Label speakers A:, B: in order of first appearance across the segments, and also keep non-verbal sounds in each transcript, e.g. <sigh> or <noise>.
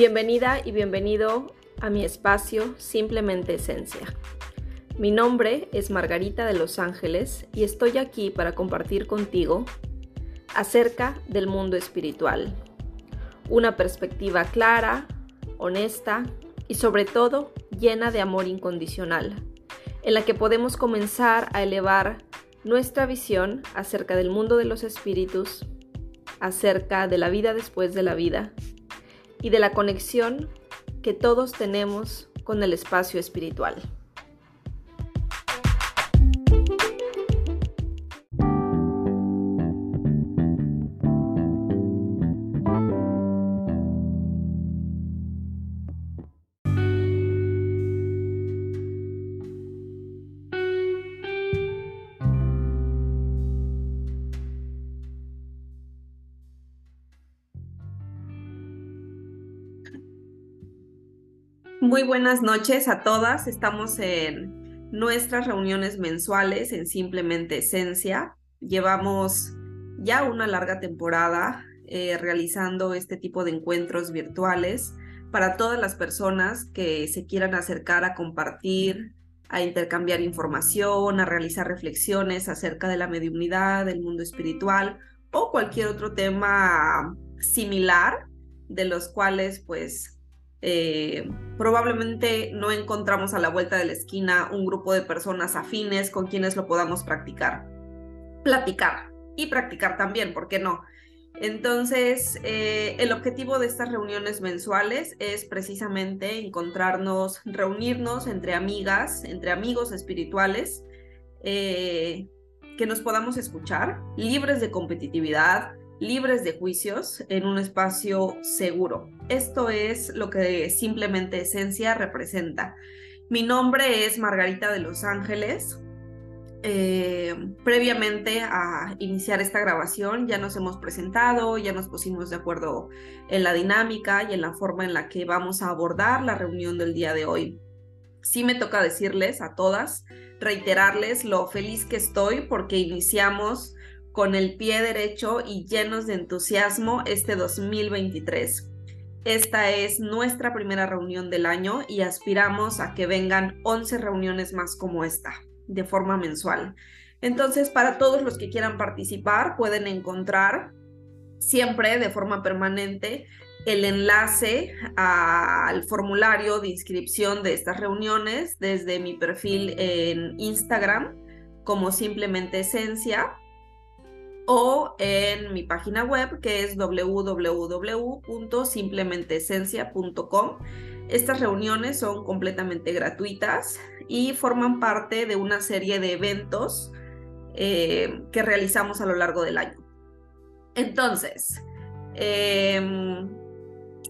A: Bienvenida y bienvenido a mi espacio Simplemente Esencia. Mi nombre es Margarita de Los Ángeles y estoy aquí para compartir contigo acerca del mundo espiritual. Una perspectiva clara, honesta y sobre todo llena de amor incondicional, en la que podemos comenzar a elevar nuestra visión acerca del mundo de los espíritus, acerca de la vida después de la vida y de la conexión que todos tenemos con el espacio espiritual. Muy buenas noches a todas. Estamos en nuestras reuniones mensuales en Simplemente Esencia. Llevamos ya una larga temporada eh, realizando este tipo de encuentros virtuales para todas las personas que se quieran acercar a compartir, a intercambiar información, a realizar reflexiones acerca de la mediunidad, del mundo espiritual o cualquier otro tema similar de los cuales pues eh, probablemente no encontramos a la vuelta de la esquina un grupo de personas afines con quienes lo podamos practicar. Platicar y practicar también, ¿por qué no? Entonces, eh, el objetivo de estas reuniones mensuales es precisamente encontrarnos, reunirnos entre amigas, entre amigos espirituales, eh, que nos podamos escuchar, libres de competitividad, libres de juicios en un espacio seguro. Esto es lo que simplemente esencia representa. Mi nombre es Margarita de Los Ángeles. Eh, previamente a iniciar esta grabación ya nos hemos presentado, ya nos pusimos de acuerdo en la dinámica y en la forma en la que vamos a abordar la reunión del día de hoy. Sí me toca decirles a todas, reiterarles lo feliz que estoy porque iniciamos con el pie derecho y llenos de entusiasmo este 2023. Esta es nuestra primera reunión del año y aspiramos a que vengan 11 reuniones más como esta, de forma mensual. Entonces, para todos los que quieran participar, pueden encontrar siempre de forma permanente el enlace al formulario de inscripción de estas reuniones desde mi perfil en Instagram como simplemente esencia o en mi página web que es www.simplementeesencia.com. Estas reuniones son completamente gratuitas y forman parte de una serie de eventos eh, que realizamos a lo largo del año. Entonces, em,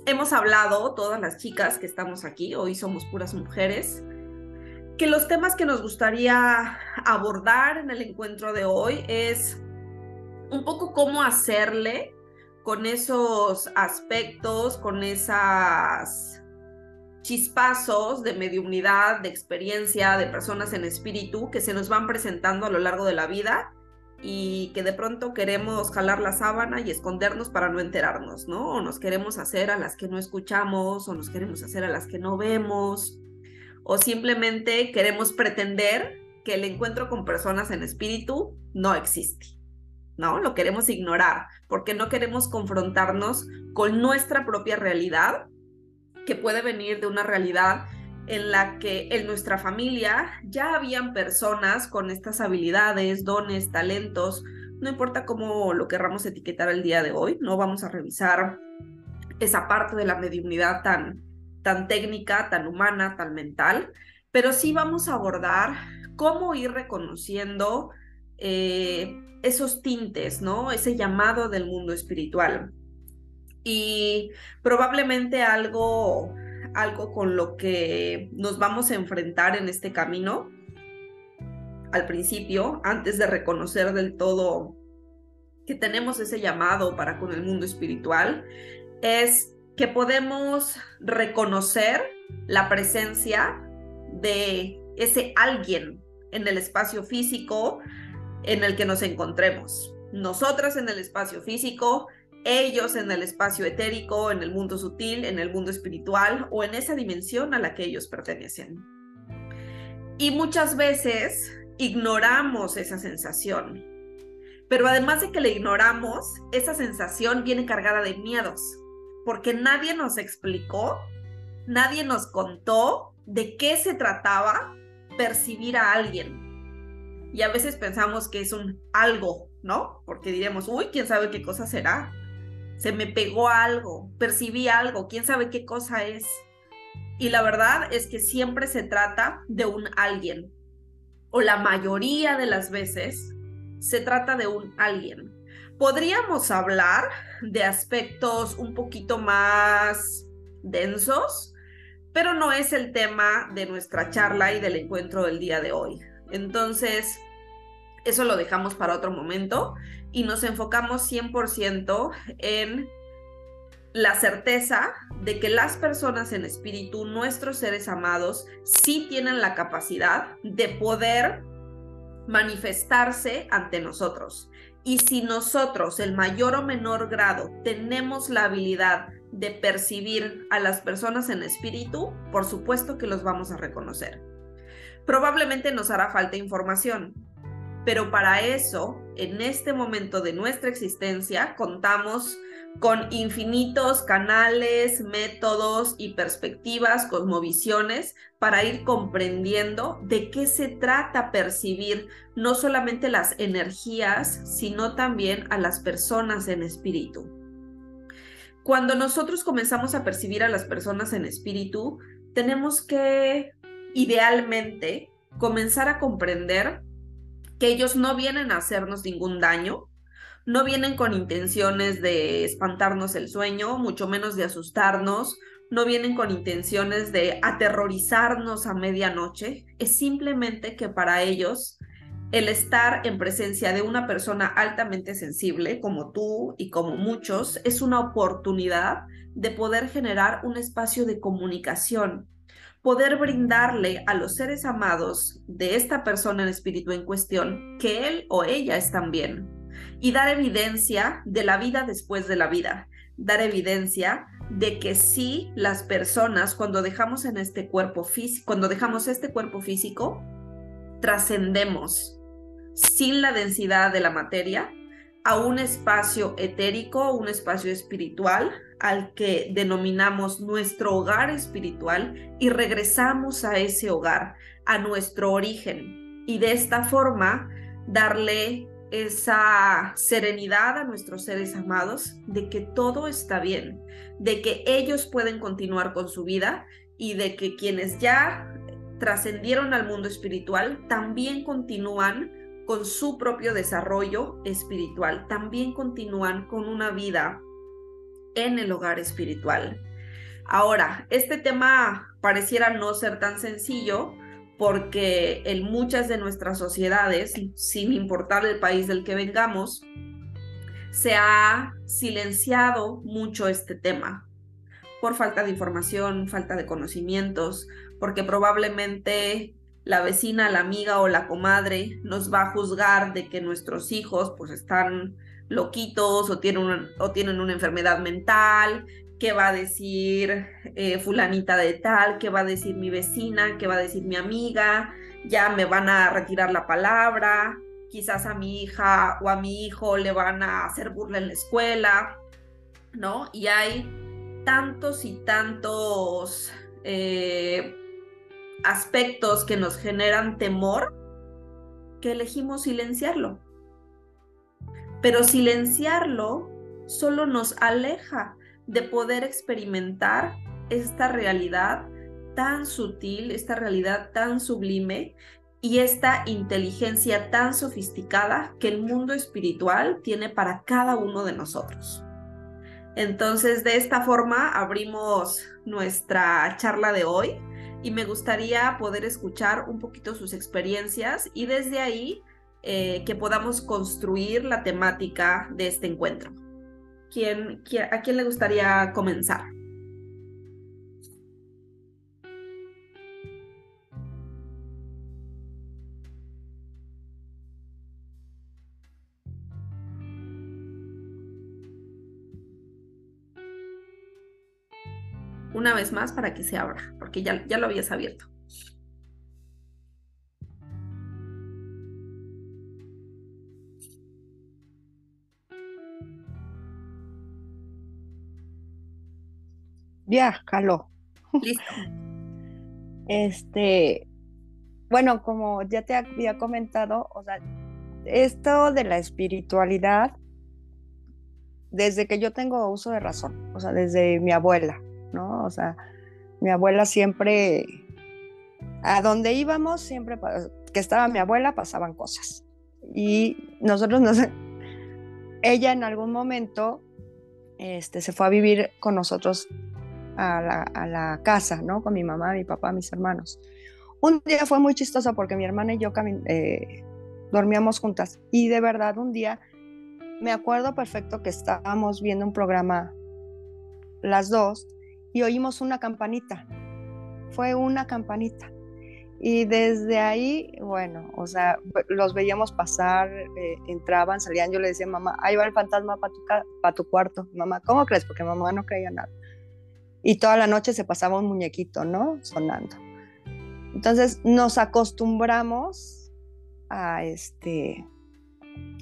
A: hemos hablado, todas las chicas que estamos aquí, hoy somos puras mujeres, que los temas que nos gustaría abordar en el encuentro de hoy es un poco cómo hacerle con esos aspectos, con esas chispazos de mediunidad, de experiencia, de personas en espíritu que se nos van presentando a lo largo de la vida y que de pronto queremos jalar la sábana y escondernos para no enterarnos, ¿no? O nos queremos hacer a las que no escuchamos, o nos queremos hacer a las que no vemos, o simplemente queremos pretender que el encuentro con personas en espíritu no existe. ¿No? Lo queremos ignorar porque no queremos confrontarnos con nuestra propia realidad, que puede venir de una realidad en la que en nuestra familia ya habían personas con estas habilidades, dones, talentos, no importa cómo lo querramos etiquetar el día de hoy, no vamos a revisar esa parte de la mediunidad tan, tan técnica, tan humana, tan mental, pero sí vamos a abordar cómo ir reconociendo eh, esos tintes, ¿no? Ese llamado del mundo espiritual. Y probablemente algo, algo con lo que nos vamos a enfrentar en este camino al principio, antes de reconocer del todo que tenemos ese llamado para con el mundo espiritual, es que podemos reconocer la presencia de ese alguien en el espacio físico, en el que nos encontremos. Nosotras en el espacio físico, ellos en el espacio etérico, en el mundo sutil, en el mundo espiritual o en esa dimensión a la que ellos pertenecen. Y muchas veces ignoramos esa sensación. Pero además de que la ignoramos, esa sensación viene cargada de miedos, porque nadie nos explicó, nadie nos contó de qué se trataba percibir a alguien. Y a veces pensamos que es un algo, ¿no? Porque diremos, uy, quién sabe qué cosa será. Se me pegó algo, percibí algo, quién sabe qué cosa es. Y la verdad es que siempre se trata de un alguien, o la mayoría de las veces se trata de un alguien. Podríamos hablar de aspectos un poquito más densos, pero no es el tema de nuestra charla y del encuentro del día de hoy. Entonces, eso lo dejamos para otro momento y nos enfocamos 100% en la certeza de que las personas en espíritu, nuestros seres amados, sí tienen la capacidad de poder manifestarse ante nosotros. Y si nosotros, el mayor o menor grado, tenemos la habilidad de percibir a las personas en espíritu, por supuesto que los vamos a reconocer. Probablemente nos hará falta información, pero para eso, en este momento de nuestra existencia, contamos con infinitos canales, métodos y perspectivas, cosmovisiones, para ir comprendiendo de qué se trata percibir no solamente las energías, sino también a las personas en espíritu. Cuando nosotros comenzamos a percibir a las personas en espíritu, tenemos que, idealmente, comenzar a comprender que ellos no vienen a hacernos ningún daño, no vienen con intenciones de espantarnos el sueño, mucho menos de asustarnos, no vienen con intenciones de aterrorizarnos a medianoche, es simplemente que para ellos el estar en presencia de una persona altamente sensible como tú y como muchos es una oportunidad de poder generar un espacio de comunicación poder brindarle a los seres amados de esta persona en espíritu en cuestión que él o ella están bien y dar evidencia de la vida después de la vida, dar evidencia de que sí las personas cuando dejamos en este cuerpo físico, cuando dejamos este cuerpo físico, trascendemos sin la densidad de la materia a un espacio etérico, un espacio espiritual, al que denominamos nuestro hogar espiritual y regresamos a ese hogar, a nuestro origen. Y de esta forma darle esa serenidad a nuestros seres amados de que todo está bien, de que ellos pueden continuar con su vida y de que quienes ya trascendieron al mundo espiritual también continúan con su propio desarrollo espiritual, también continúan con una vida en el hogar espiritual. Ahora, este tema pareciera no ser tan sencillo porque en muchas de nuestras sociedades, sin importar el país del que vengamos, se ha silenciado mucho este tema por falta de información, falta de conocimientos, porque probablemente la vecina, la amiga o la comadre nos va a juzgar de que nuestros hijos pues están loquitos o tienen o tienen una enfermedad mental, qué va a decir eh, fulanita de tal, qué va a decir mi vecina, qué va a decir mi amiga, ya me van a retirar la palabra, quizás a mi hija o a mi hijo le van a hacer burla en la escuela, ¿no? Y hay tantos y tantos eh, aspectos que nos generan temor que elegimos silenciarlo pero silenciarlo solo nos aleja de poder experimentar esta realidad tan sutil, esta realidad tan sublime y esta inteligencia tan sofisticada que el mundo espiritual tiene para cada uno de nosotros. Entonces, de esta forma abrimos nuestra charla de hoy y me gustaría poder escuchar un poquito sus experiencias y desde ahí eh, que podamos construir la temática de este encuentro. ¿Quién, quién, a quién le gustaría comenzar? Una vez más para que se abra, porque ya, ya lo habías abierto.
B: Ya, caló.
A: Listo.
B: Este, bueno, como ya te había comentado, o sea, esto de la espiritualidad, desde que yo tengo uso de razón, o sea, desde mi abuela, ¿no? O sea, mi abuela siempre, a donde íbamos, siempre que estaba mi abuela, pasaban cosas. Y nosotros no sé, ella en algún momento este, se fue a vivir con nosotros a la, casa, ¿no? Con mi mamá, mi papá, mis hermanos. Un día fue muy chistoso porque mi hermana y yo eh, dormíamos juntas y de verdad un día me acuerdo perfecto que estábamos viendo un programa las dos y oímos una campanita. Fue una campanita. Y desde ahí, bueno, o sea, los veíamos pasar, eh, entraban, salían. Yo le decía, mamá, ahí va el fantasma para tu, pa tu cuarto. Mamá, ¿cómo crees? Porque mamá no creía nada y toda la noche se pasaba un muñequito, ¿no? Sonando. Entonces nos acostumbramos a este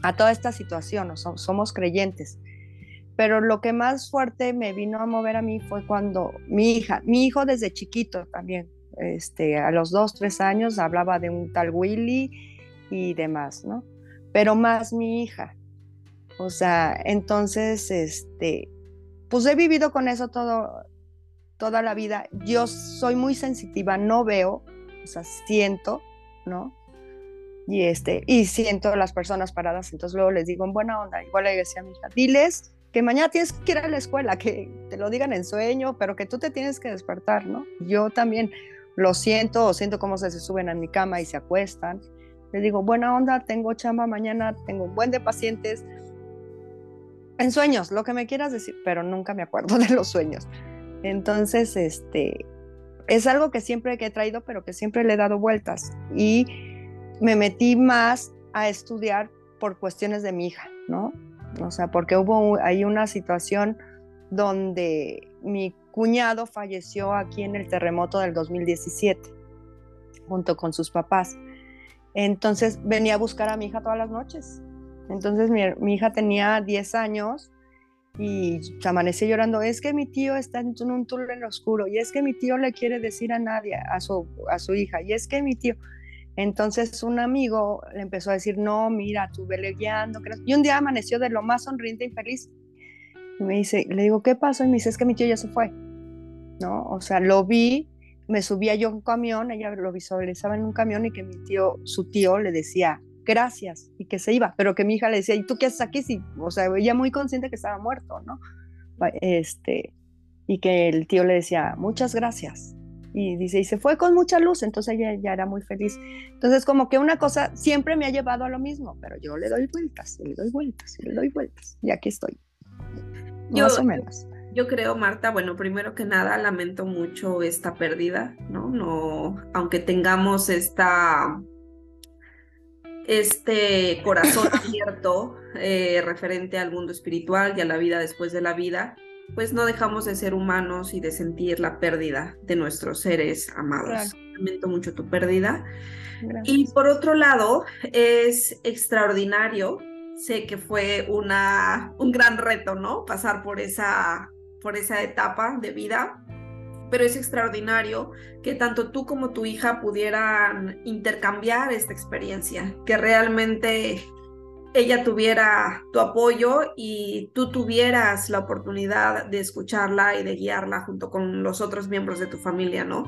B: a toda esta situación, somos creyentes. Pero lo que más fuerte me vino a mover a mí fue cuando mi hija, mi hijo desde chiquito también, este, a los dos, tres años hablaba de un tal Willy y demás, ¿no? Pero más mi hija. O sea, entonces, este, pues he vivido con eso todo, toda la vida. Yo soy muy sensitiva, no veo, o sea, siento, ¿no? Y, este, y siento las personas paradas, entonces luego les digo en buena onda, igual le decía a mi hija, diles que mañana tienes que ir a la escuela, que te lo digan en sueño, pero que tú te tienes que despertar, ¿no? Yo también lo siento, o siento cómo se, se suben a mi cama y se acuestan. Les digo, buena onda, tengo chamba mañana, tengo un buen de pacientes. En sueños, lo que me quieras decir, pero nunca me acuerdo <laughs> de los sueños. Entonces, este, es algo que siempre he traído, pero que siempre le he dado vueltas. Y me metí más a estudiar por cuestiones de mi hija, ¿no? O sea, porque hubo ahí una situación donde mi cuñado falleció aquí en el terremoto del 2017, junto con sus papás. Entonces venía a buscar a mi hija todas las noches. Entonces mi, hija tenía 10 años y se amanece llorando, es que mi tío está en un túnel oscuro, y es que mi tío le quiere decir a nadie, a su, a su hija, y es que mi tío... Entonces un amigo le empezó a decir, no, mira, tú vele guiando. Y un día amaneció de lo más sonriente y feliz. Y me dice, le digo, ¿qué pasó? Y me dice, es que mi tío ya se fue. ¿No? O sea, lo vi, me subía yo a un camión, ella lo visualizaba en un camión y que mi tío, su tío le decía, gracias, y que se iba, pero que mi hija le decía, ¿y tú qué haces aquí? Sí, o sea, ella muy consciente que estaba muerto, ¿no? Este, y que el tío le decía, muchas gracias. Y dice, y se fue con mucha luz, entonces ella ya era muy feliz. Entonces, como que una cosa siempre me ha llevado a lo mismo, pero yo le doy vueltas, le doy vueltas, le doy vueltas, y aquí estoy. más o menos.
A: Yo creo, Marta, bueno, primero que nada, lamento mucho esta pérdida, ¿no? No, aunque tengamos esta este corazón <laughs> abierto eh, referente al mundo espiritual y a la vida después de la vida, pues no dejamos de ser humanos y de sentir la pérdida de nuestros seres amados. Lamento mucho tu pérdida. Y por otro lado, es extraordinario. Sé que fue una, un gran reto, ¿no? Pasar por esa, por esa etapa de vida pero es extraordinario que tanto tú como tu hija pudieran intercambiar esta experiencia, que realmente ella tuviera tu apoyo y tú tuvieras la oportunidad de escucharla y de guiarla junto con los otros miembros de tu familia, ¿no?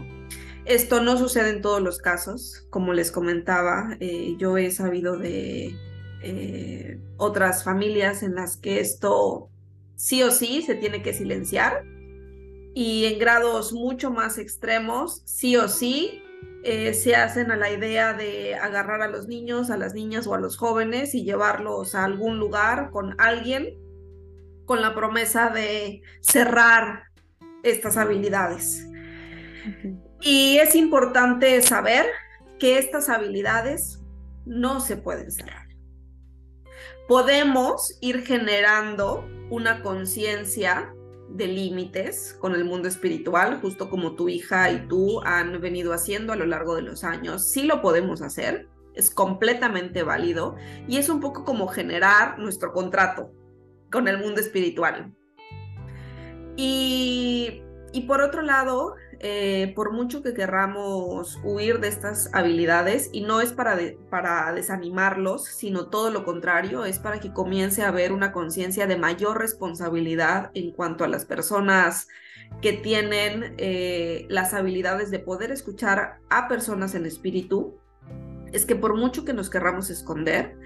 A: Esto no sucede en todos los casos, como les comentaba, eh, yo he sabido de eh, otras familias en las que esto sí o sí se tiene que silenciar y en grados mucho más extremos, sí o sí, eh, se hacen a la idea de agarrar a los niños, a las niñas o a los jóvenes y llevarlos a algún lugar con alguien con la promesa de cerrar estas habilidades. Y es importante saber que estas habilidades no se pueden cerrar. Podemos ir generando una conciencia de límites con el mundo espiritual, justo como tu hija y tú han venido haciendo a lo largo de los años. Sí lo podemos hacer, es completamente válido y es un poco como generar nuestro contrato con el mundo espiritual. Y, y por otro lado, eh, por mucho que querramos huir de estas habilidades, y no es para, para desanimarlos, sino todo lo contrario, es para que comience a haber una conciencia de mayor responsabilidad en cuanto a las personas que tienen eh, las habilidades de poder escuchar a personas en espíritu, es que por mucho que nos querramos esconder,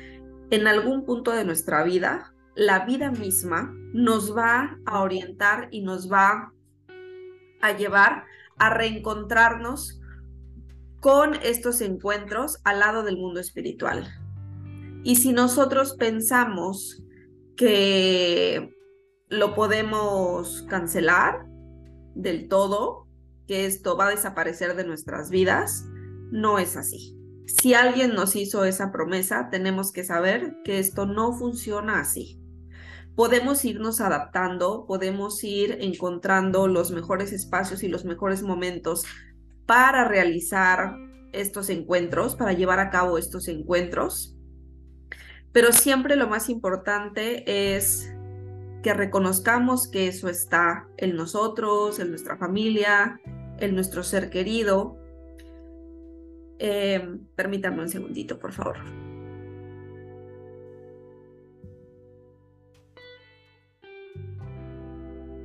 A: en algún punto de nuestra vida, la vida misma nos va a orientar y nos va a llevar a reencontrarnos con estos encuentros al lado del mundo espiritual. Y si nosotros pensamos que lo podemos cancelar del todo, que esto va a desaparecer de nuestras vidas, no es así. Si alguien nos hizo esa promesa, tenemos que saber que esto no funciona así podemos irnos adaptando, podemos ir encontrando los mejores espacios y los mejores momentos para realizar estos encuentros, para llevar a cabo estos encuentros. Pero siempre lo más importante es que reconozcamos que eso está en nosotros, en nuestra familia, en nuestro ser querido. Eh, permítanme un segundito, por favor.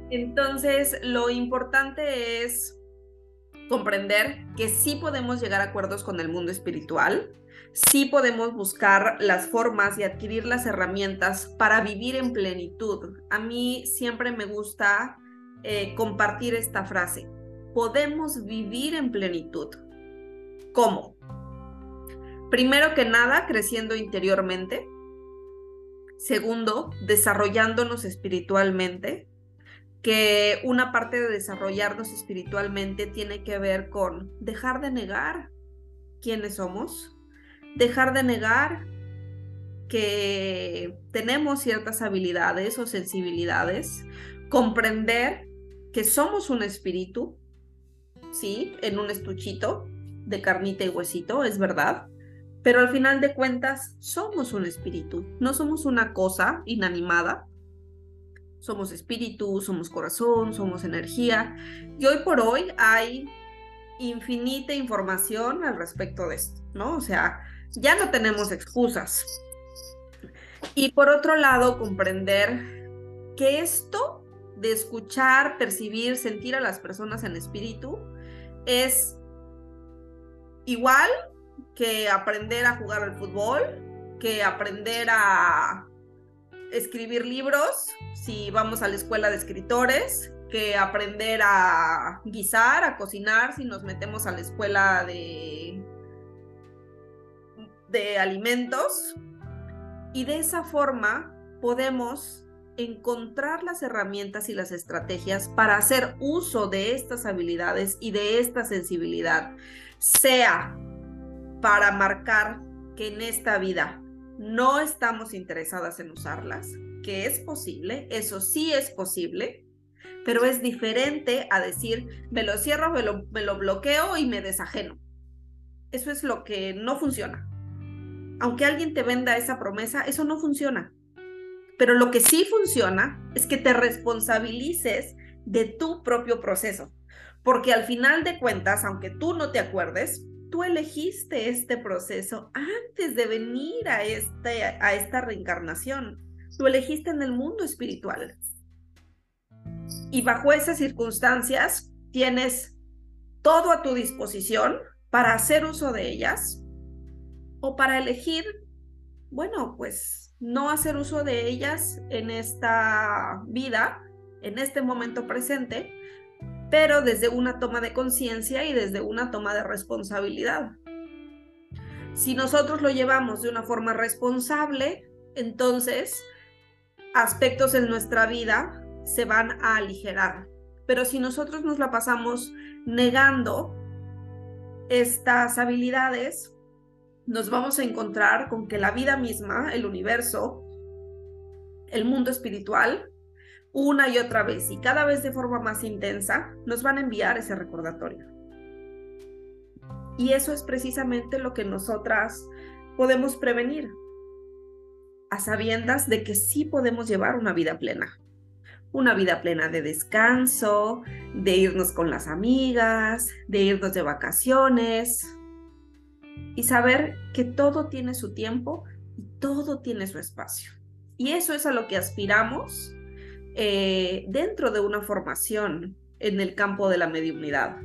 A: Entonces, lo importante es comprender que sí podemos llegar a acuerdos con el mundo espiritual, sí podemos buscar las formas y adquirir las herramientas para vivir en plenitud. A mí siempre me gusta eh, compartir esta frase. Podemos vivir en plenitud. ¿Cómo? Primero que nada, creciendo interiormente. Segundo, desarrollándonos espiritualmente que una parte de desarrollarnos espiritualmente tiene que ver con dejar de negar quiénes somos, dejar de negar que tenemos ciertas habilidades o sensibilidades, comprender que somos un espíritu, sí, en un estuchito de carnita y huesito, es verdad, pero al final de cuentas somos un espíritu, no somos una cosa inanimada, somos espíritu, somos corazón, somos energía. Y hoy por hoy hay infinita información al respecto de esto, ¿no? O sea, ya no tenemos excusas. Y por otro lado, comprender que esto de escuchar, percibir, sentir a las personas en espíritu es igual que aprender a jugar al fútbol, que aprender a escribir libros, si vamos a la escuela de escritores, que aprender a guisar, a cocinar, si nos metemos a la escuela de, de alimentos. Y de esa forma podemos encontrar las herramientas y las estrategias para hacer uso de estas habilidades y de esta sensibilidad, sea para marcar que en esta vida no estamos interesadas en usarlas, que es posible, eso sí es posible, pero es diferente a decir, me lo cierro, me lo, me lo bloqueo y me desajeno. Eso es lo que no funciona. Aunque alguien te venda esa promesa, eso no funciona. Pero lo que sí funciona es que te responsabilices de tu propio proceso. Porque al final de cuentas, aunque tú no te acuerdes, tú elegiste este proceso antes de venir a, este, a esta reencarnación. Tú elegiste en el mundo espiritual. Y bajo esas circunstancias tienes todo a tu disposición para hacer uso de ellas o para elegir, bueno, pues no hacer uso de ellas en esta vida, en este momento presente, pero desde una toma de conciencia y desde una toma de responsabilidad. Si nosotros lo llevamos de una forma responsable, entonces aspectos en nuestra vida se van a aligerar. Pero si nosotros nos la pasamos negando estas habilidades, nos vamos a encontrar con que la vida misma, el universo, el mundo espiritual, una y otra vez y cada vez de forma más intensa, nos van a enviar ese recordatorio. Y eso es precisamente lo que nosotras podemos prevenir, a sabiendas de que sí podemos llevar una vida plena. Una vida plena de descanso, de irnos con las amigas, de irnos de vacaciones y saber que todo tiene su tiempo y todo tiene su espacio. Y eso es a lo que aspiramos eh, dentro de una formación en el campo de la mediunidad,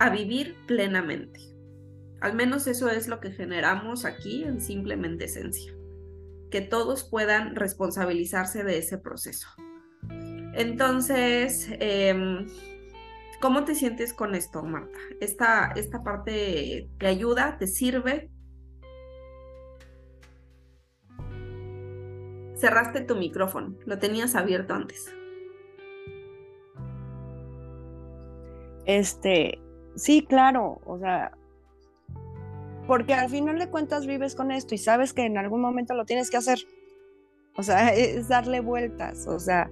A: a vivir plenamente. Al menos eso es lo que generamos aquí en Simplemente Esencia, que todos puedan responsabilizarse de ese proceso. Entonces, em, ¿cómo te sientes con esto, Marta? ¿Esta, esta parte te ayuda, te sirve? Cerraste tu micrófono, lo tenías abierto antes.
B: Este, sí, claro, o sea, porque al final de cuentas vives con esto y sabes que en algún momento lo tienes que hacer. O sea, <laughs> es darle vueltas, o sea,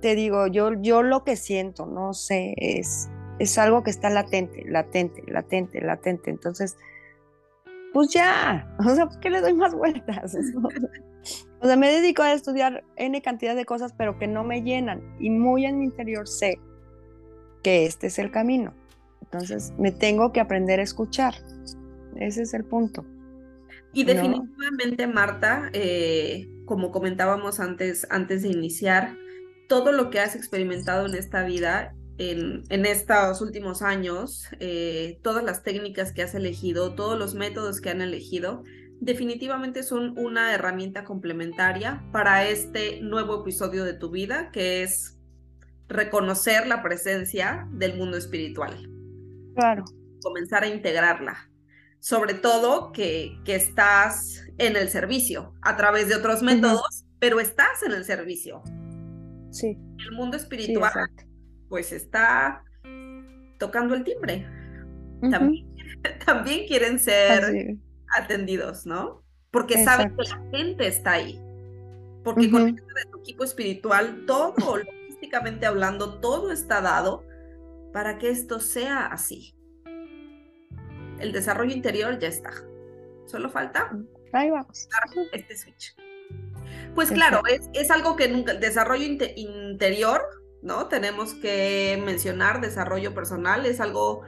B: te digo, yo, yo lo que siento, no sé, es, es algo que está latente, latente, latente, latente. Entonces, pues ya, <laughs> o sea, ¿por qué le doy más vueltas? <laughs> O sea, me dedico a estudiar N cantidad de cosas, pero que no me llenan. Y muy en mi interior sé que este es el camino. Entonces, me tengo que aprender a escuchar. Ese es el punto.
A: Y definitivamente, Marta, eh, como comentábamos antes, antes de iniciar, todo lo que has experimentado en esta vida, en, en estos últimos años, eh, todas las técnicas que has elegido, todos los métodos que han elegido, definitivamente son una herramienta complementaria para este nuevo episodio de tu vida, que es reconocer la presencia del mundo espiritual.
B: Claro.
A: Comenzar a integrarla. Sobre todo que, que estás en el servicio a través de otros métodos, pero estás en el servicio.
B: Sí.
A: El mundo espiritual, pues está tocando el timbre. también, <laughs> también, quieren ser atendidos, ¿no? Porque saben que la gente está ahí. Porque con el de tu equipo espiritual, todo, logísticamente hablando, todo está dado para que esto sea así. El desarrollo interior ya está. Solo falta
B: Ahí vamos.
A: este switch. Pues claro, es, es, algo que nunca, el desarrollo interior, ¿no? Tenemos que mencionar desarrollo personal, es algo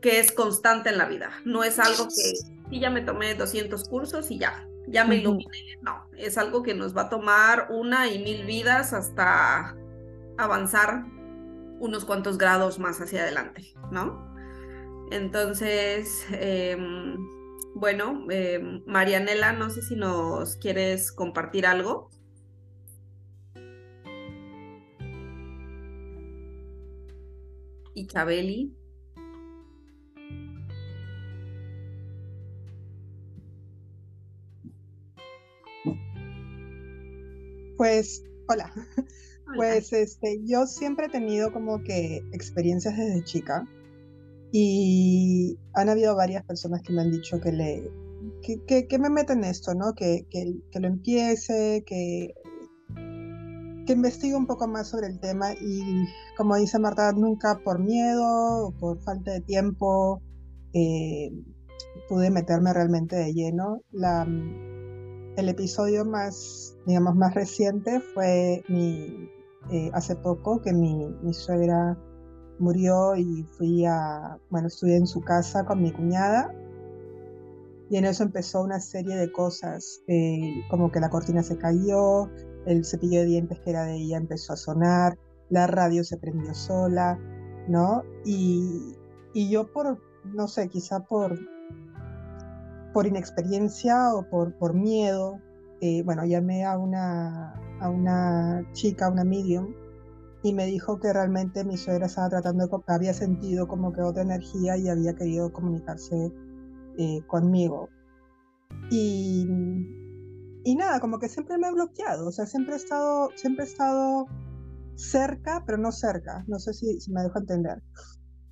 A: que es constante en la vida, no es algo que y ya me tomé 200 cursos y ya, ya me iluminé. No, es algo que nos va a tomar una y mil vidas hasta avanzar unos cuantos grados más hacia adelante, ¿no? Entonces, em, bueno, em, Marianela, no sé si nos quieres compartir algo. Y Chabeli.
C: Pues, <laughs> hola. Pues este, yo siempre he tenido como que experiencias desde chica y han habido varias personas que me han dicho que le que, que, me meten esto, ¿no? Que, que, que, lo empiece, que, que investigue un poco más sobre el tema y como dice Marta, nunca por miedo o por falta de tiempo eh, pude meterme realmente de lleno. La, el episodio más, digamos, más reciente fue eh, hace poco que mi, mi, suegra murió y fui a, bueno, estuve en su casa con mi cuñada y en eso empezó una serie de cosas, eh, como que la cortina se cayó, el cepillo de dientes que era de ella empezó a sonar, la radio se prendió sola, ¿no? Y, y yo por, no sé, quizá por por inexperiencia o por, por miedo, eh, bueno, llamé a una, a una chica, una medium, y me dijo que realmente mi suegra estaba tratando, de, había sentido como que otra energía y había querido comunicarse eh, conmigo. Y, y nada, como que siempre me he bloqueado, o sea, siempre he estado, siempre he estado cerca, pero no cerca, no sé si, si me dejo entender.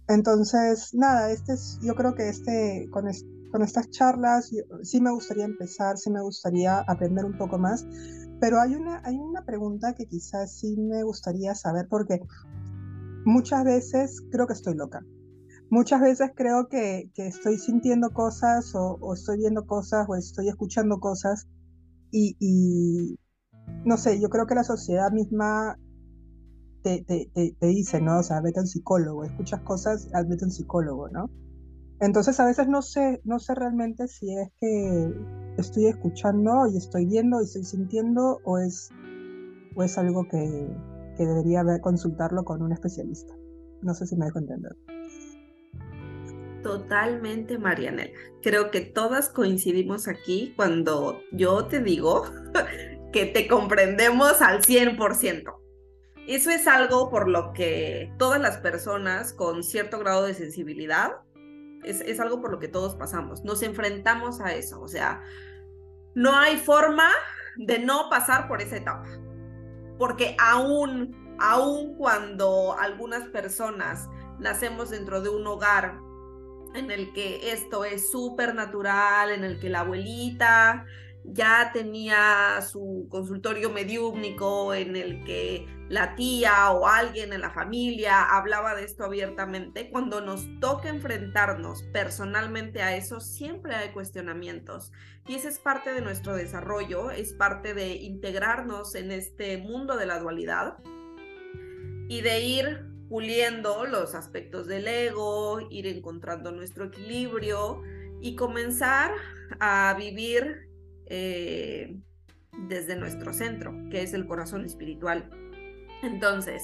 C: Entonces, nada, este es, yo creo que este, con este, con estas charlas sí me gustaría empezar, sí me gustaría aprender un poco más, pero hay una, hay una pregunta que quizás sí me gustaría saber porque muchas veces creo que estoy loca. Muchas veces creo que, estoy sintiendo cosas o, estoy viendo cosas o estoy escuchando cosas y, no sé, yo creo que la sociedad misma te, te, te, dice, ¿no? O sea, vete a un psicólogo, escuchas cosas, vete a un psicólogo, ¿no? Entonces a veces no sé, no sé realmente si es que estoy escuchando y estoy viendo y estoy sintiendo o es, o es algo que, que debería consultarlo con un especialista. No sé si me dejo entender.
A: Totalmente, Marianela. Creo que todas coincidimos aquí cuando yo te digo <laughs> que te comprendemos al 100%. Eso es algo por lo que todas las personas con cierto grado de sensibilidad, es, es algo por lo que todos pasamos. Nos enfrentamos a eso. O sea, no hay forma de no pasar por esa etapa. Porque aún, aún cuando algunas personas nacemos dentro de un hogar en el que esto es súper natural, en el que la abuelita ya tenía su consultorio mediúmnico, en el que la tía o alguien en la familia hablaba de esto abiertamente, cuando nos toca enfrentarnos personalmente a eso, siempre hay cuestionamientos. Y esa es parte de nuestro desarrollo, es parte de integrarnos en este mundo de la dualidad y de ir puliendo los aspectos del ego, ir encontrando nuestro equilibrio y comenzar a vivir eh, desde nuestro centro, que es el corazón espiritual. Entonces,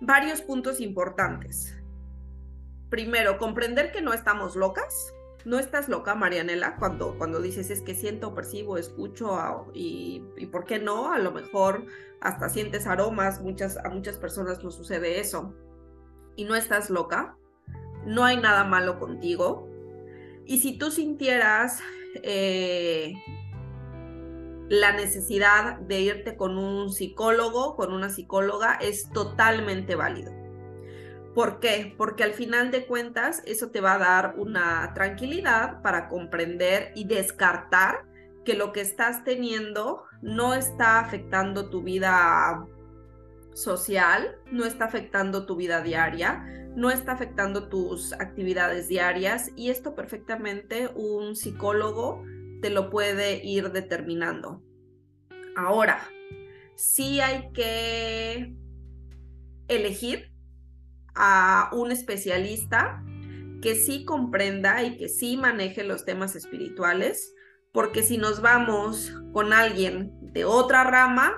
A: varios puntos importantes. Primero, comprender que no estamos locas. No estás loca, Marianela, cuando, cuando dices es que siento, percibo, escucho y, y, por qué no, a lo mejor hasta sientes aromas, muchas, a muchas personas nos sucede eso y no estás loca, no hay nada malo contigo. Y si tú sintieras eh, la necesidad de irte con un psicólogo, con una psicóloga, es totalmente válido. ¿Por qué? Porque al final de cuentas eso te va a dar una tranquilidad para comprender y descartar que lo que estás teniendo no está afectando tu vida social, no está afectando tu vida diaria, no está afectando tus actividades diarias y esto perfectamente un psicólogo te lo puede ir determinando. Ahora, sí hay que elegir a un especialista que sí comprenda y que sí maneje los temas espirituales, porque si nos vamos con alguien de otra rama,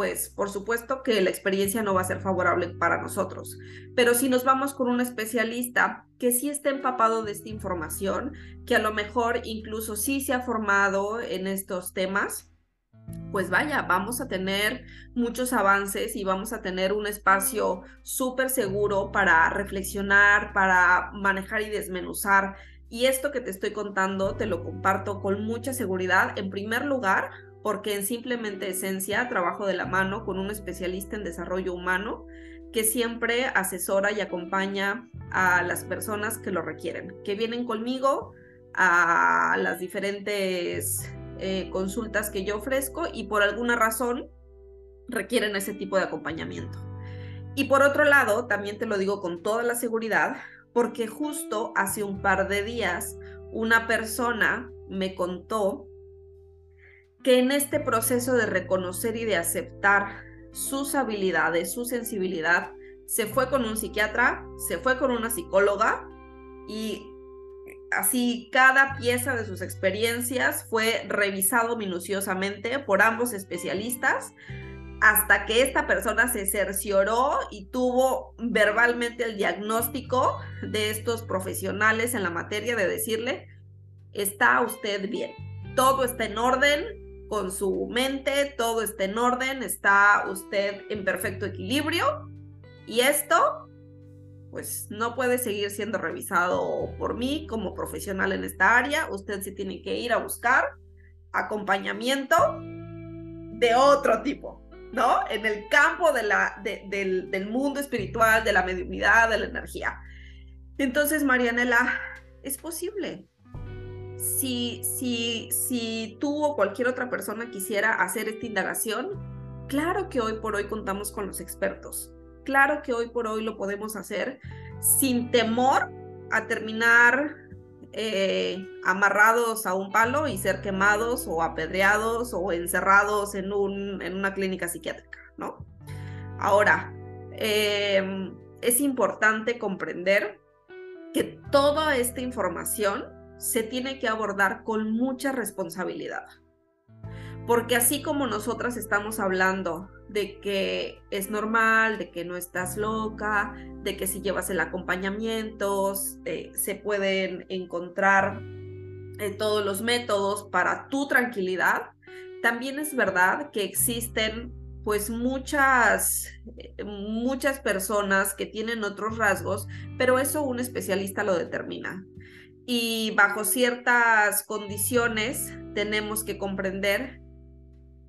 A: pues por supuesto que la experiencia no va a ser favorable para nosotros. Pero si nos vamos con un especialista que sí esté empapado de esta información, que a lo mejor incluso sí se ha formado en estos temas, pues vaya, vamos a tener muchos avances y vamos a tener un espacio súper seguro para reflexionar, para manejar y desmenuzar. Y esto que te estoy contando te lo comparto con mucha seguridad. En primer lugar, porque en simplemente esencia trabajo de la mano con un especialista en desarrollo humano que siempre asesora y acompaña a las personas que lo requieren, que vienen conmigo a las diferentes eh, consultas que yo ofrezco y por alguna razón requieren ese tipo de acompañamiento. Y por otro lado, también te lo digo con toda la seguridad, porque justo hace un par de días una persona me contó que en este proceso de reconocer y de aceptar sus habilidades, su sensibilidad, se fue con un psiquiatra, se fue con una psicóloga y así cada pieza de sus experiencias fue revisado minuciosamente por ambos especialistas hasta que esta persona se cercioró y tuvo verbalmente el diagnóstico de estos profesionales en la materia de decirle, está usted bien, todo está en orden, con su mente, todo está en orden, está usted en perfecto equilibrio y esto pues no puede seguir siendo revisado por mí como profesional en esta área, usted se tiene que ir a buscar acompañamiento de otro tipo, ¿no? En el campo de la, del, del mundo espiritual, de la mediunidad, de la energía. Entonces, Marianela, es posible, si, si, si tú o cualquier otra persona quisiera hacer esta indagación, claro que hoy por hoy contamos con los expertos. Claro que hoy por hoy lo podemos hacer sin temor a terminar eh, amarrados a un palo y ser quemados o apedreados o encerrados en, un, en una clínica psiquiátrica, ¿no? Ahora, em, es importante comprender que toda esta información se tiene que abordar con mucha responsabilidad. Porque así como nosotras estamos hablando de que es normal, de que no estás loca, de que si llevas el acompañamiento, eh, se pueden encontrar eh, todos los métodos para tu tranquilidad, también es verdad que existen pues muchas, eh, muchas personas que tienen otros rasgos, pero eso un especialista lo determina. Y bajo ciertas condiciones tenemos que comprender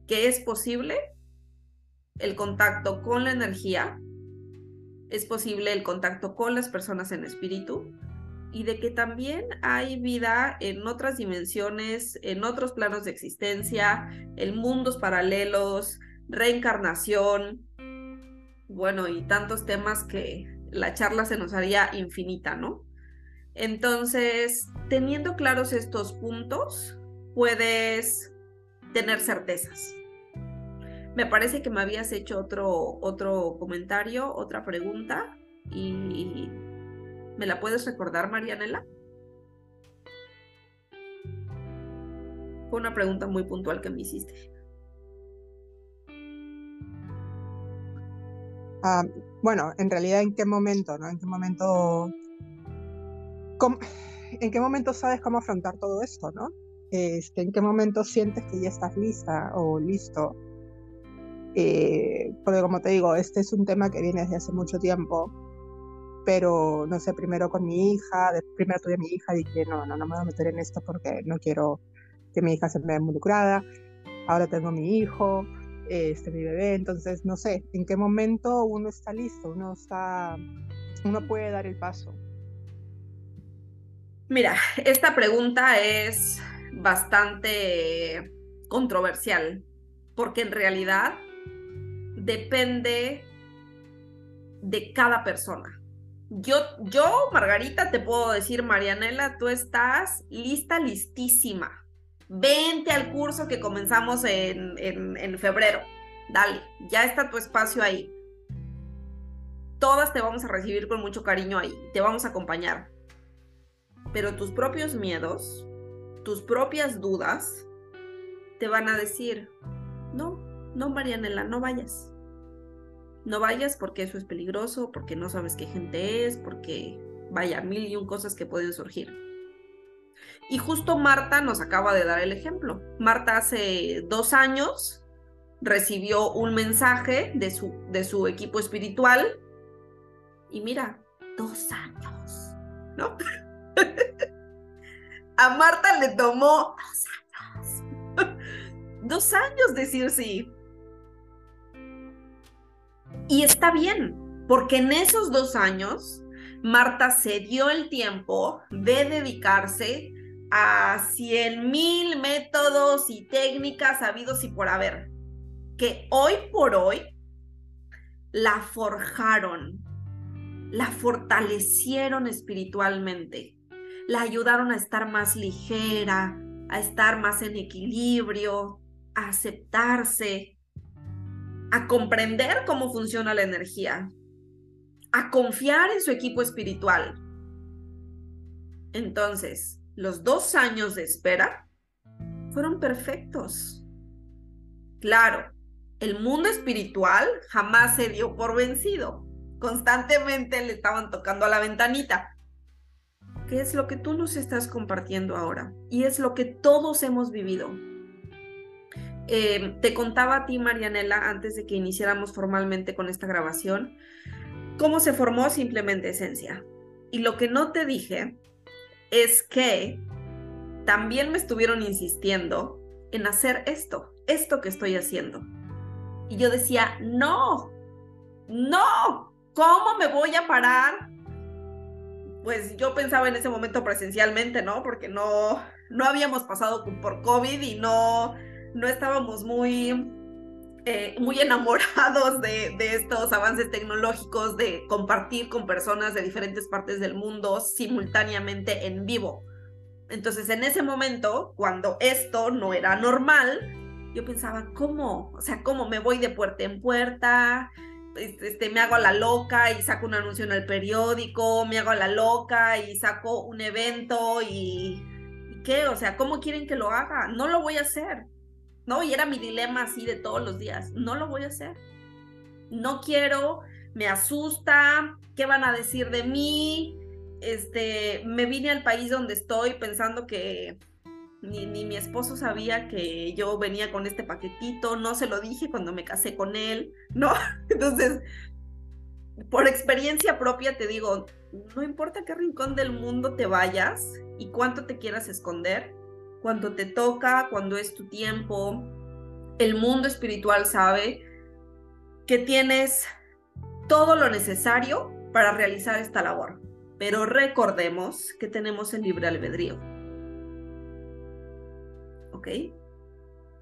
A: que es posible el contacto con la energía, es posible el contacto con las personas en espíritu y de que también hay vida en otras dimensiones, en otros planos de existencia, en mundos paralelos, reencarnación, bueno, y tantos temas que la charla se nos haría infinita, ¿no? Entonces, teniendo claros estos puntos, puedes tener certezas. Me parece que me habías hecho otro, otro comentario, otra pregunta, y ¿me la puedes recordar, Marianela? Fue una pregunta muy puntual que me hiciste.
C: Ah, bueno, en realidad, ¿en qué momento, no? ¿En qué momento, en qué momento sabes cómo afrontar todo esto, no? Este, ¿En qué momento sientes que ya estás lista o listo? Eh, porque como te digo, este es un tema que viene desde hace mucho tiempo, pero no sé, primero con mi hija, primero tuve a mi hija dije, no, no, no me voy a meter en esto porque no quiero que mi hija se vea involucrada. Ahora tengo mi hijo, este, mi bebé, entonces no sé en qué momento uno está listo, uno está, uno puede dar el paso.
A: Mira, esta pregunta es bastante controversial, porque en realidad depende de cada persona. Yo, yo, Margarita, te puedo decir, Marianela, tú estás lista, listísima vente al curso que comenzamos en, en, febrero. Dale, ya está tu espacio ahí. Todas te vamos a recibir con mucho cariño ahí, te vamos a acompañar. Pero tus propios miedos, tus propias dudas, te van a decir, no, no, Marianela, no vayas. No vayas porque eso es peligroso, porque no sabes qué gente es, porque vaya, mil y un cosas que pueden surgir. Y justo Marta nos acaba de dar el ejemplo. Marta hace dos años recibió un mensaje de su, de su equipo espiritual y mira, dos años, ¿no? <laughs> A Marta le tomó dos años. <laughs> dos años decir sí. Y está bien, porque en esos dos años Marta se dio el tiempo de dedicarse a cien mil métodos y técnicas habidos y por haber, que hoy por hoy la forjaron, la fortalecieron espiritualmente, la ayudaron a estar más ligera, a estar más en equilibrio, a aceptarse, a comprender cómo funciona la energía, a confiar en su equipo espiritual. Entonces, los dos años de espera fueron perfectos. Claro, el mundo espiritual jamás se dio por vencido. Constantemente le estaban tocando a la ventanita. ¿Qué es lo que tú nos estás compartiendo ahora? Y es lo que todos hemos vivido. Eh, te contaba a ti, Marianela, antes de que iniciáramos formalmente con esta grabación, cómo se formó simplemente esencia. Y lo que no te dije es que también me estuvieron insistiendo en hacer esto, esto que estoy haciendo. Y yo decía, no, no, ¿cómo me voy a parar? Pues yo pensaba en ese momento presencialmente, ¿no? Porque no, no habíamos pasado por COVID y no, no estábamos muy, eh, muy enamorados de, de, estos avances tecnológicos, de compartir con personas de diferentes partes del mundo simultáneamente en vivo. Entonces, en ese momento, cuando esto no era normal, yo pensaba, ¿cómo? O sea, ¿cómo me voy de puerta en puerta? Este, este, me hago a la loca y saco un anuncio en el periódico, me hago a la loca y saco un evento y, ¿y ¿qué? O sea, ¿cómo quieren que lo haga? No lo voy a hacer. ¿No? Y era mi dilema así de todos los días. No lo voy a hacer. No quiero, me asusta, ¿qué van a decir de mí? Este, me vine al país donde estoy pensando que ni, mi esposo sabía que yo venía con este paquetito, no se lo dije cuando me casé con él, <laughs> ¿no? Entonces, por experiencia propia te digo, no importa qué rincón del mundo te vayas y cuánto te quieras esconder, cuando te toca, cuando es tu tiempo, el mundo espiritual sabe que tienes todo lo necesario para realizar esta labor. Pero recordemos que tenemos el libre albedrío. ¿Ok?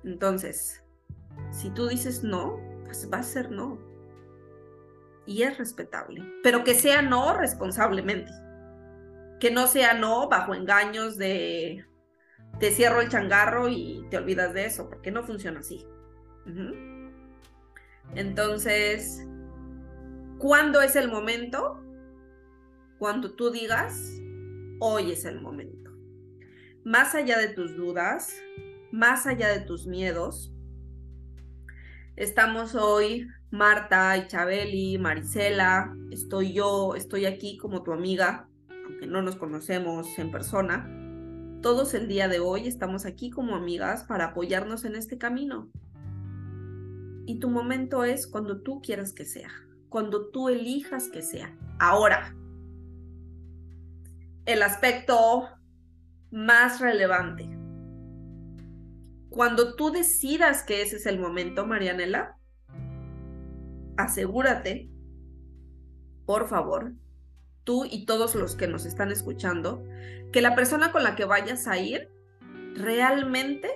A: Entonces, si tú dices no, pues va a ser no. Y es respetable, pero que sea no responsablemente. Que no sea no bajo engaños de te cierro el changarro y te olvidas de eso, porque no funciona así. Entonces, ¿cuándo es el momento? Cuando tú digas, hoy es el momento. Más allá de tus dudas, más allá de tus miedos. Estamos hoy Marta, Ichabeli, Marisela, estoy yo, estoy aquí como tu amiga, aunque no nos conocemos en persona. Todos el día de hoy estamos aquí como amigas para apoyarnos en este camino. Y tu momento es cuando tú quieras que sea, cuando tú elijas que sea. Ahora, el aspecto más relevante cuando tú decidas que ese es el momento, Marianela, asegúrate, por favor, tú y todos los que nos están escuchando, que la persona con la que vayas a ir realmente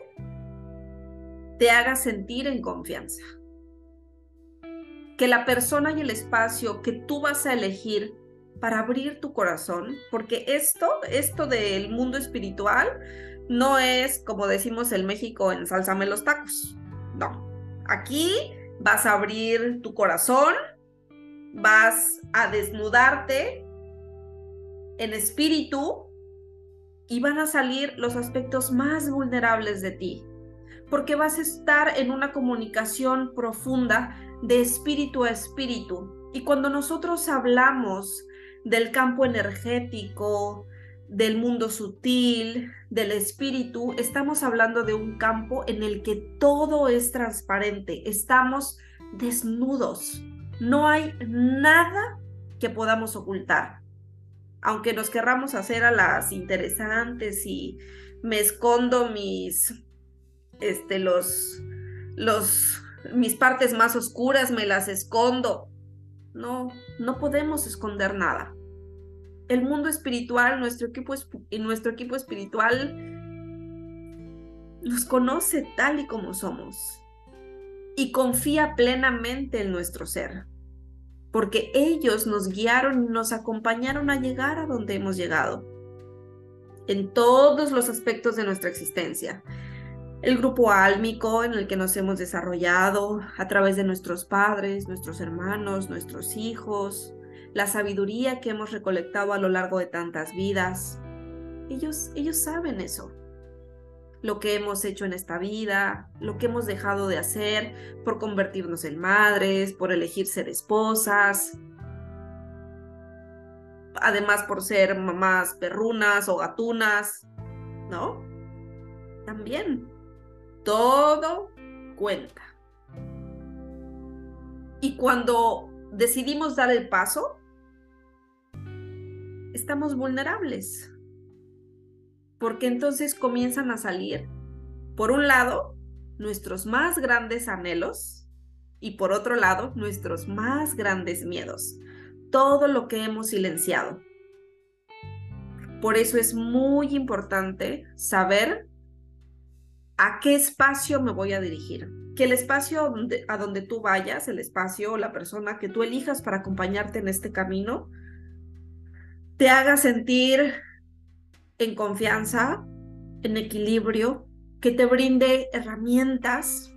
A: te haga sentir en confianza. Que la persona y el espacio que tú vas a elegir para abrir tu corazón, porque esto, esto del mundo espiritual, no es como decimos en México, ensálzame los tacos. No. Aquí vas a abrir tu corazón, vas a desnudarte en espíritu y van a salir los aspectos más vulnerables de ti, porque vas a estar en una comunicación profunda de espíritu a espíritu. Y cuando nosotros hablamos del campo energético, del mundo sutil, del espíritu, estamos hablando de un campo en el que todo es transparente, estamos desnudos, no hay nada que podamos ocultar. Aunque nos querramos hacer a las interesantes y me escondo mis, este, los, los, mis partes más oscuras, me las escondo. No, no podemos esconder nada el mundo espiritual, nuestro equipo, nuestro equipo espiritual nos conoce tal y como somos y confía plenamente en nuestro ser, porque ellos nos guiaron y nos acompañaron a llegar a donde hemos llegado, en todos los aspectos de nuestra existencia. El grupo álmico en el que nos hemos desarrollado a través de nuestros padres, nuestros hermanos, nuestros hijos, la sabiduría que hemos recolectado a lo largo de tantas vidas. Ellos, ellos saben eso. Lo que hemos hecho en esta vida, lo que hemos dejado de hacer por convertirnos en madres, por elegir ser esposas, además por ser mamás perrunas o gatunas, ¿no? También, todo cuenta. Y cuando decidimos dar el paso, estamos vulnerables. Porque entonces comienzan a salir, por un lado, nuestros más grandes anhelos y por otro lado, nuestros más grandes miedos. Todo lo que hemos silenciado. Por eso es muy importante saber a qué espacio me voy a dirigir. Que el espacio a donde tú vayas, el espacio o la persona que tú elijas para acompañarte en este camino, te haga sentir en confianza, en equilibrio, que te brinde herramientas,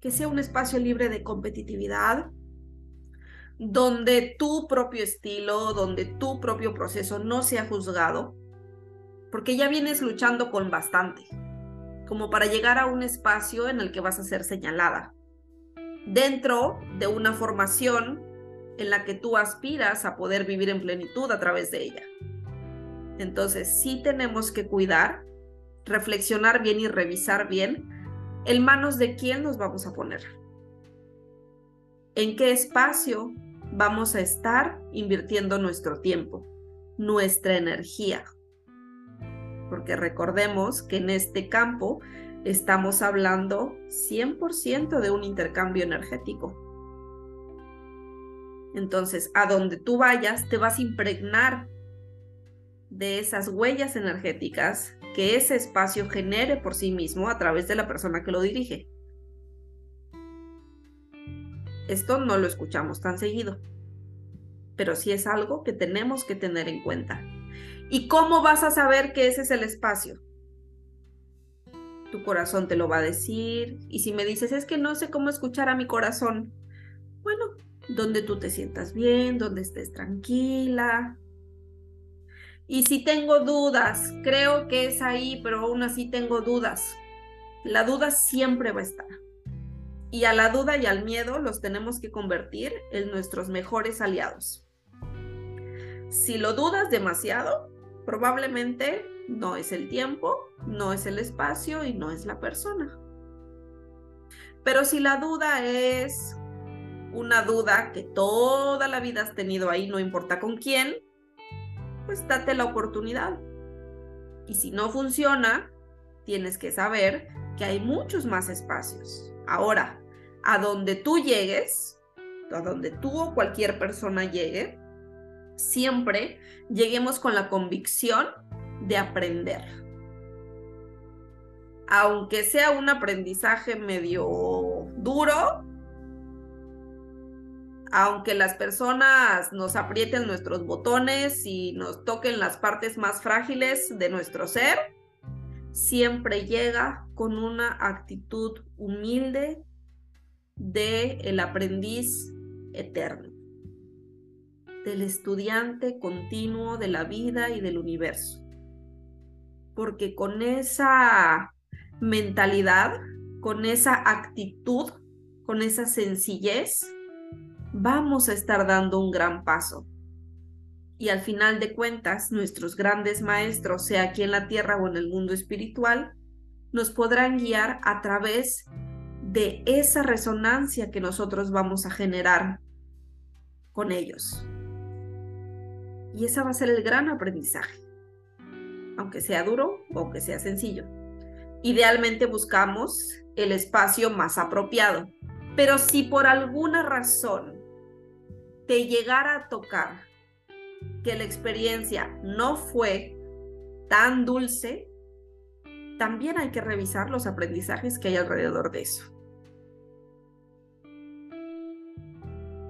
A: que sea un espacio libre de competitividad, donde tu propio estilo, donde tu propio proceso no sea juzgado, porque ya vienes luchando con bastante, como para llegar a un espacio en el que vas a ser señalada, dentro de una formación en la que tú aspiras a poder vivir en plenitud a través de ella. Entonces, sí tenemos que cuidar, reflexionar bien y revisar bien en manos de quién nos vamos a poner. ¿En qué espacio vamos a estar invirtiendo nuestro tiempo, nuestra energía? Porque recordemos que en este campo estamos hablando 100% de un intercambio energético. Entonces, a donde tú vayas, te vas a impregnar de esas huellas energéticas que ese espacio genere por sí mismo a través de la persona que lo dirige. Esto no lo escuchamos tan seguido, pero sí es algo que tenemos que tener en cuenta. ¿Y cómo vas a saber que ese es el espacio? Tu corazón te lo va a decir. Y si me dices, es que no sé cómo escuchar a mi corazón, bueno, donde tú te sientas bien, donde estés tranquila. Y si tengo dudas, creo que es ahí, pero aún así tengo dudas. La duda siempre va a estar. Y a la duda y al miedo los tenemos que convertir en nuestros mejores aliados. Si lo dudas demasiado, probablemente no es el tiempo, no es el espacio y no es la persona. Pero si la duda es una duda que toda la vida has tenido ahí, no importa con quién, pues date la oportunidad. Y si no funciona, tienes que saber que hay muchos más espacios. Ahora, a donde tú llegues, a donde tú o cualquier persona llegue, siempre lleguemos con la convicción de aprender. Aunque sea un aprendizaje medio duro, aunque las personas nos aprieten nuestros botones y nos toquen las partes más frágiles de nuestro ser, siempre llega con una actitud humilde de el aprendiz eterno, del estudiante continuo de la vida y del universo. Porque con esa mentalidad, con esa actitud, con esa sencillez, vamos a estar dando un gran paso. Y al final de cuentas, nuestros grandes maestros, sea aquí en la tierra o en el mundo espiritual, nos podrán guiar a través de esa resonancia que nosotros vamos a generar con ellos. Y ese va a ser el gran aprendizaje, aunque sea duro o aunque sea sencillo. Idealmente buscamos el espacio más apropiado, pero si por alguna razón te llegara a tocar que la experiencia no fue tan dulce, también hay que revisar los aprendizajes que hay alrededor de eso.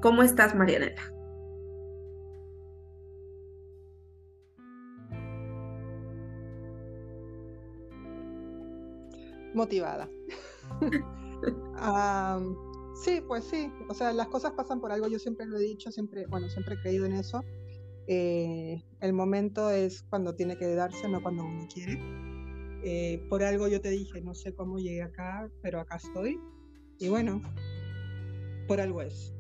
A: ¿Cómo estás, Marianela?
C: Motivada. <laughs> Sí, pues sí, o sea, las cosas pasan por algo, yo siempre lo he dicho, siempre, bueno, siempre he creído en eso. Eh, el momento es cuando tiene que darse, no cuando uno quiere. Eh, por algo yo te dije, no sé cómo llegué acá, pero acá estoy. Y bueno, por algo es.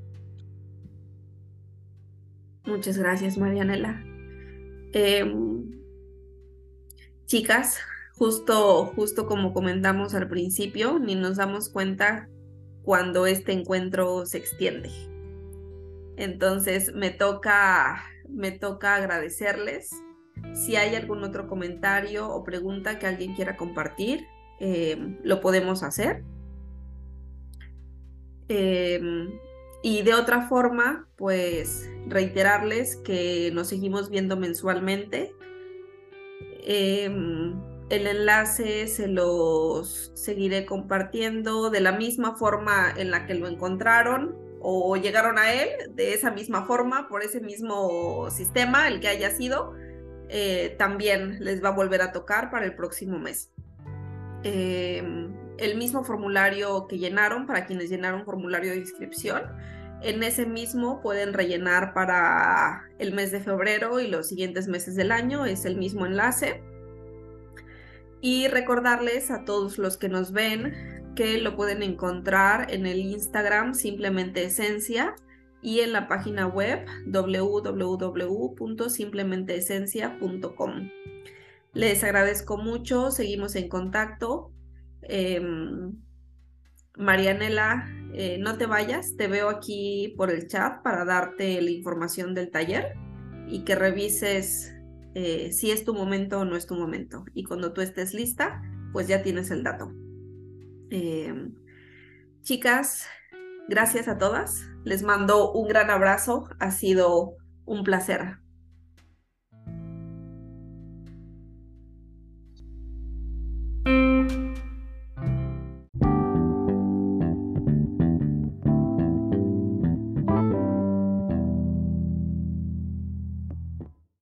A: Muchas gracias, Marianela. Em, chicas, justo, justo como comentamos al principio, ni nos damos cuenta cuando este encuentro se extiende. Entonces me toca, me toca agradecerles. Si hay algún otro comentario o pregunta que alguien quiera compartir, em, lo podemos hacer. Em, y de otra forma, pues reiterarles que nos seguimos viendo mensualmente Em, el enlace se los seguiré compartiendo de la misma forma en la que lo encontraron o llegaron a él, de esa misma forma, por ese mismo sistema, el que haya sido, eh, también les va a volver a tocar para el próximo mes. Em, el mismo formulario que llenaron, para quienes llenaron formulario de inscripción, en ese mismo pueden rellenar para el mes de febrero y los siguientes meses del año, es el mismo enlace. Y recordarles a todos los que nos ven que lo pueden encontrar en el Instagram simplemente esencia y en la página web www.simplementeesencia.com. Les agradezco mucho, seguimos en contacto. Em, Marianela, eh, no te vayas, te veo aquí por el chat para darte la información del taller y que revises eh, si es tu momento o no es tu momento. Y cuando tú estés lista, pues ya tienes el dato. Em, chicas, gracias a todas. Les mando un gran abrazo. Ha sido un placer.